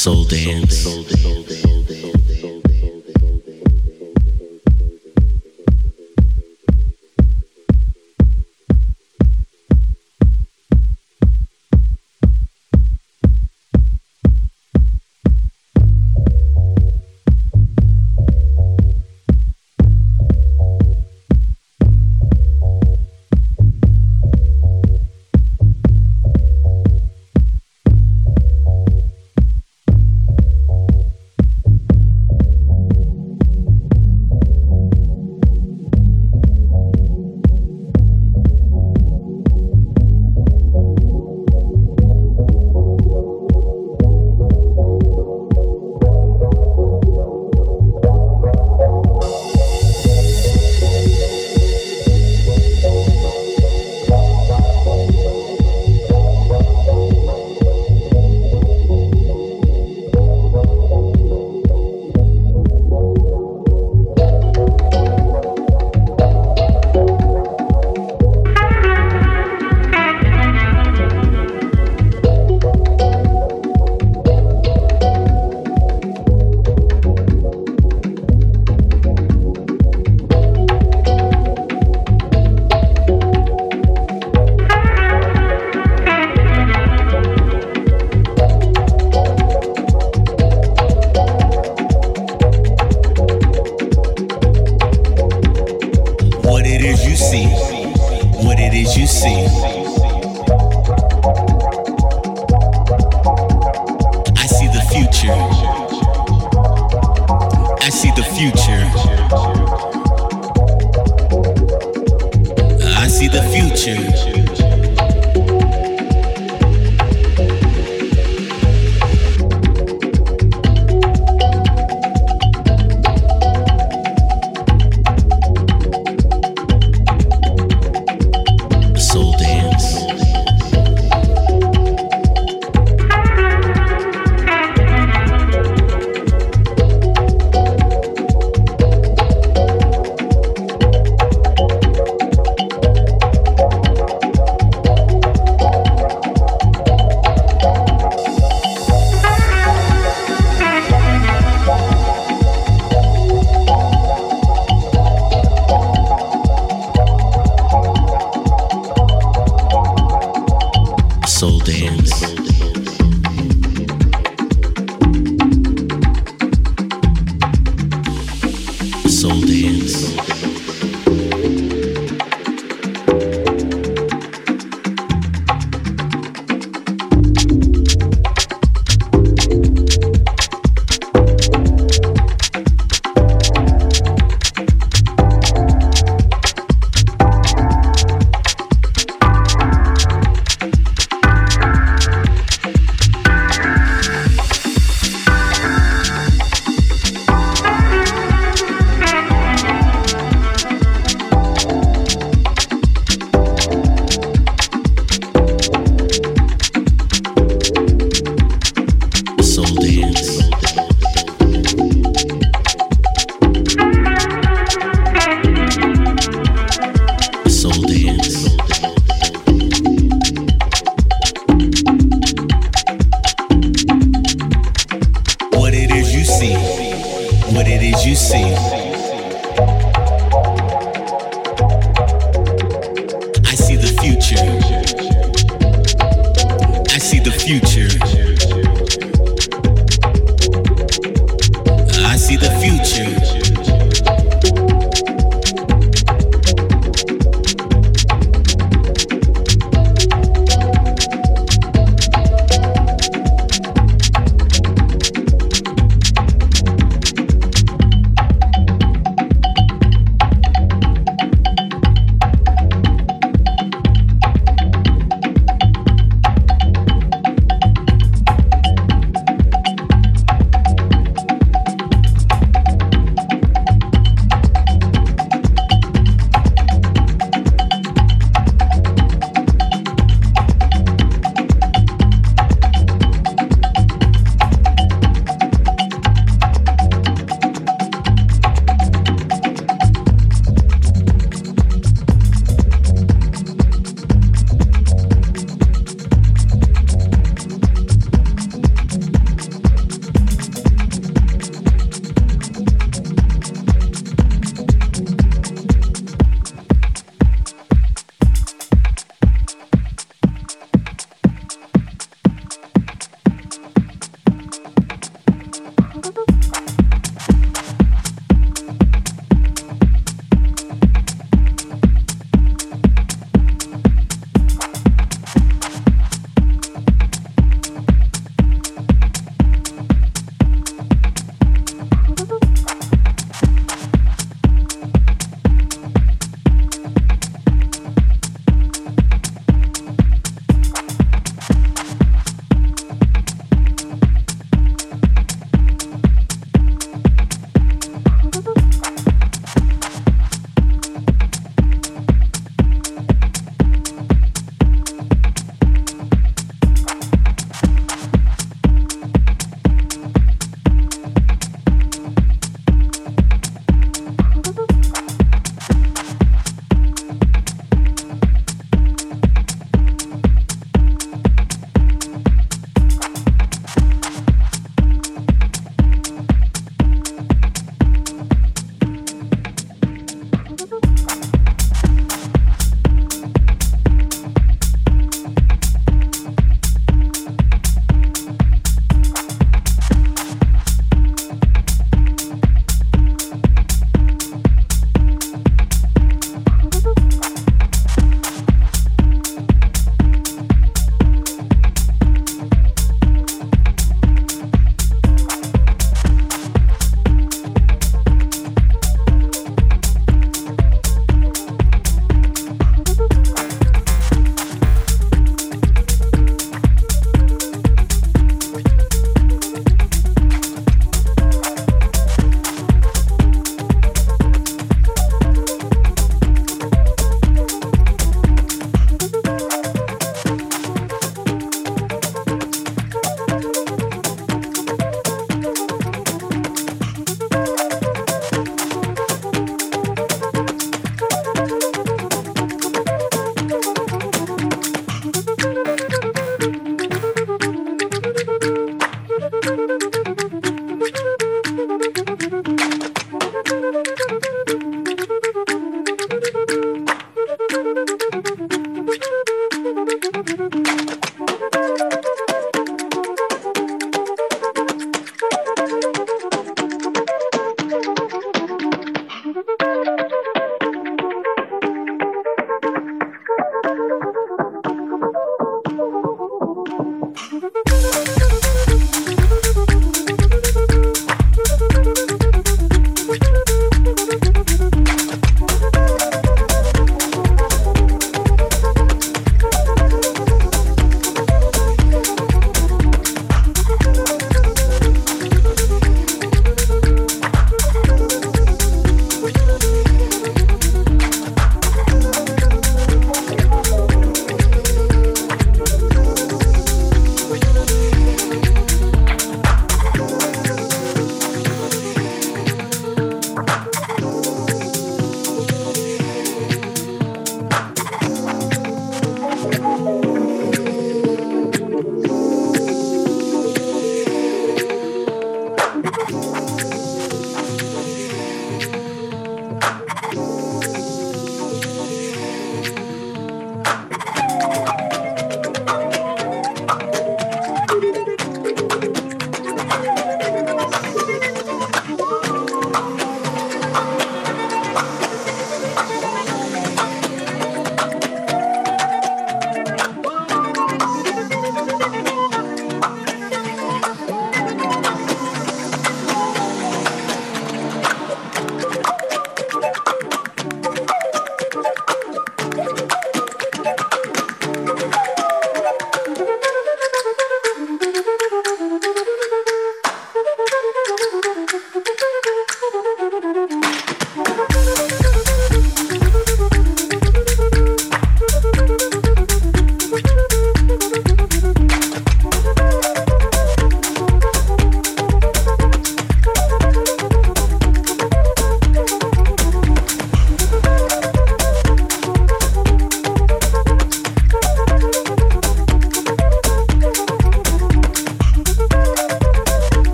Soul dance.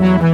Mm-hmm.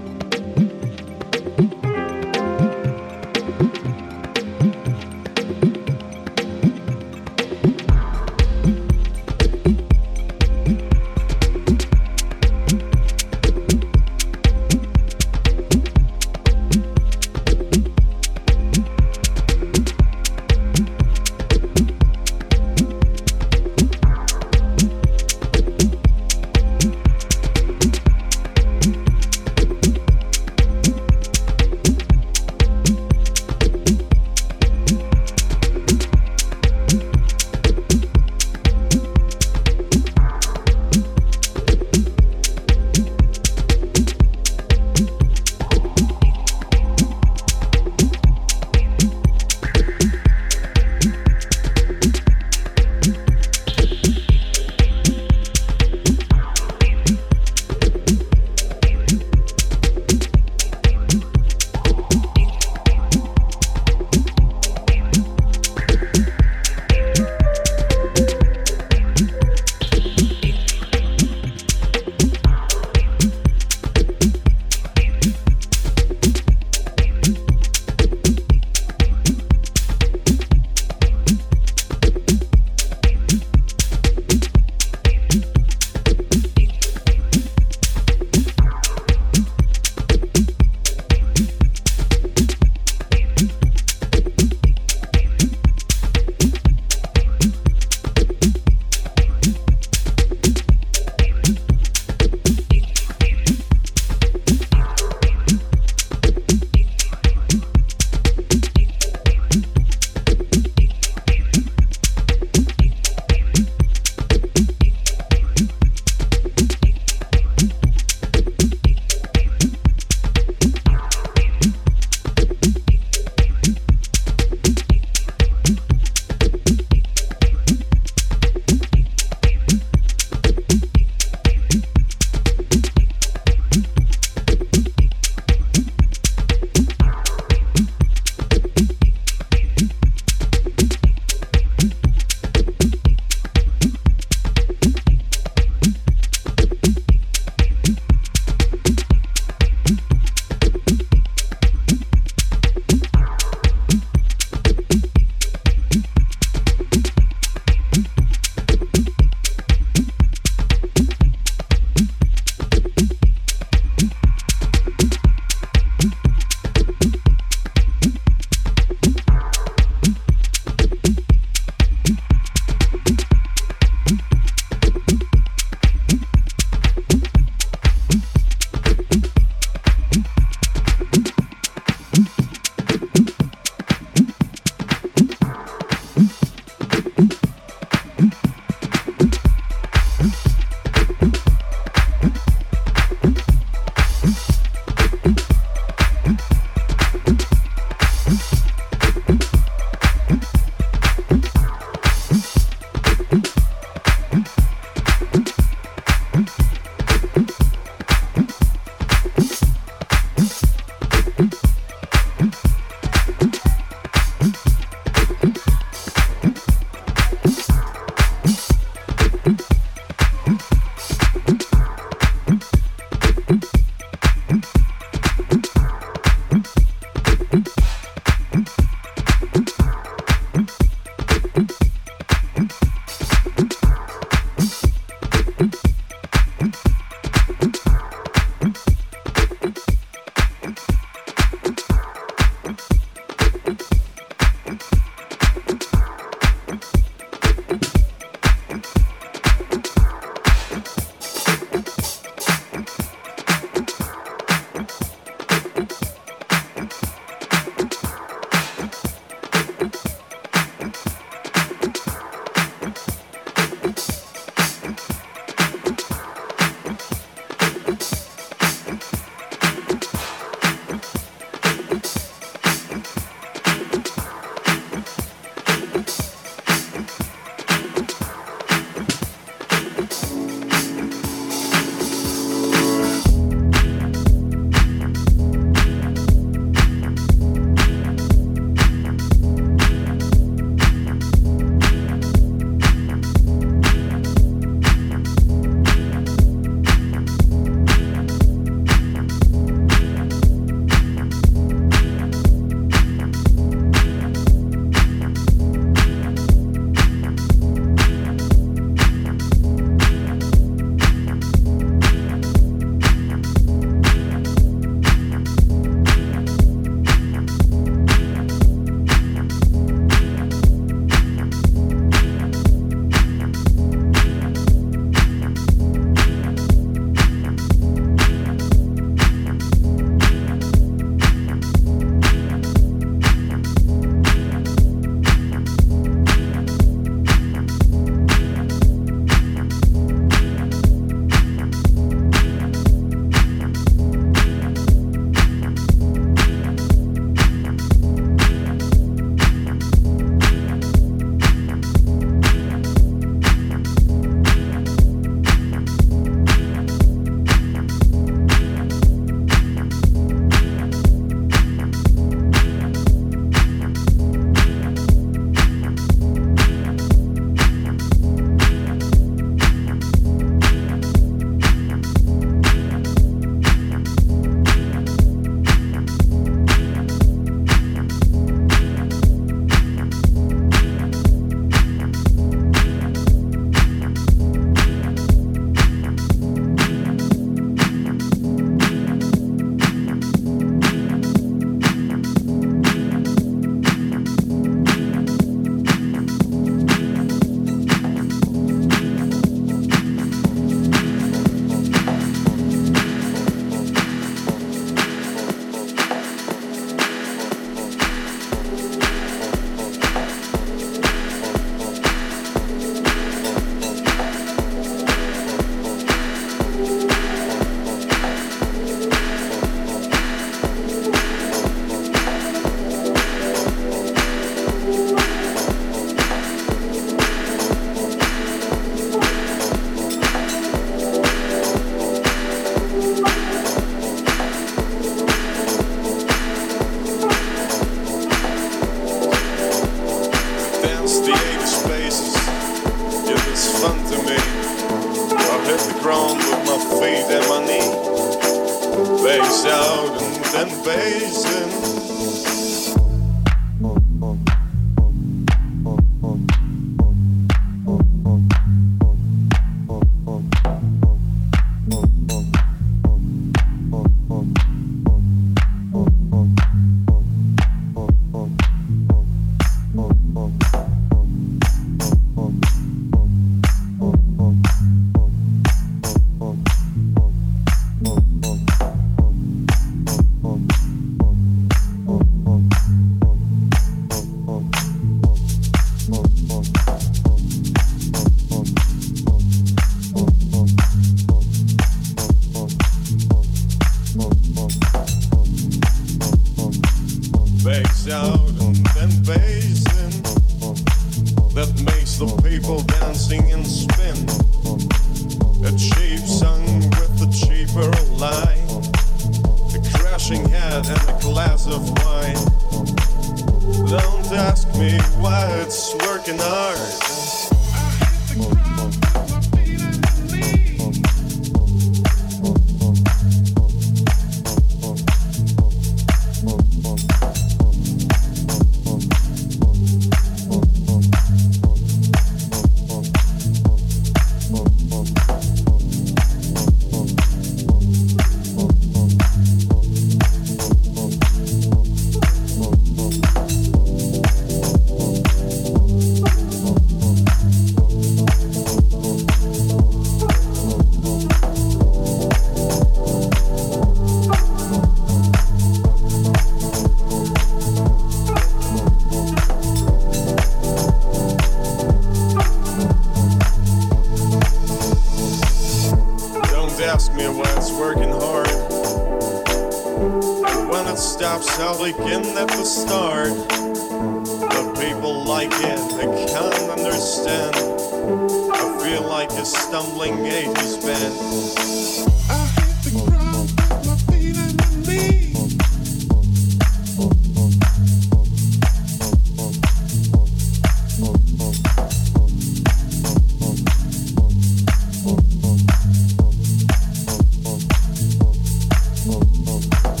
Talks.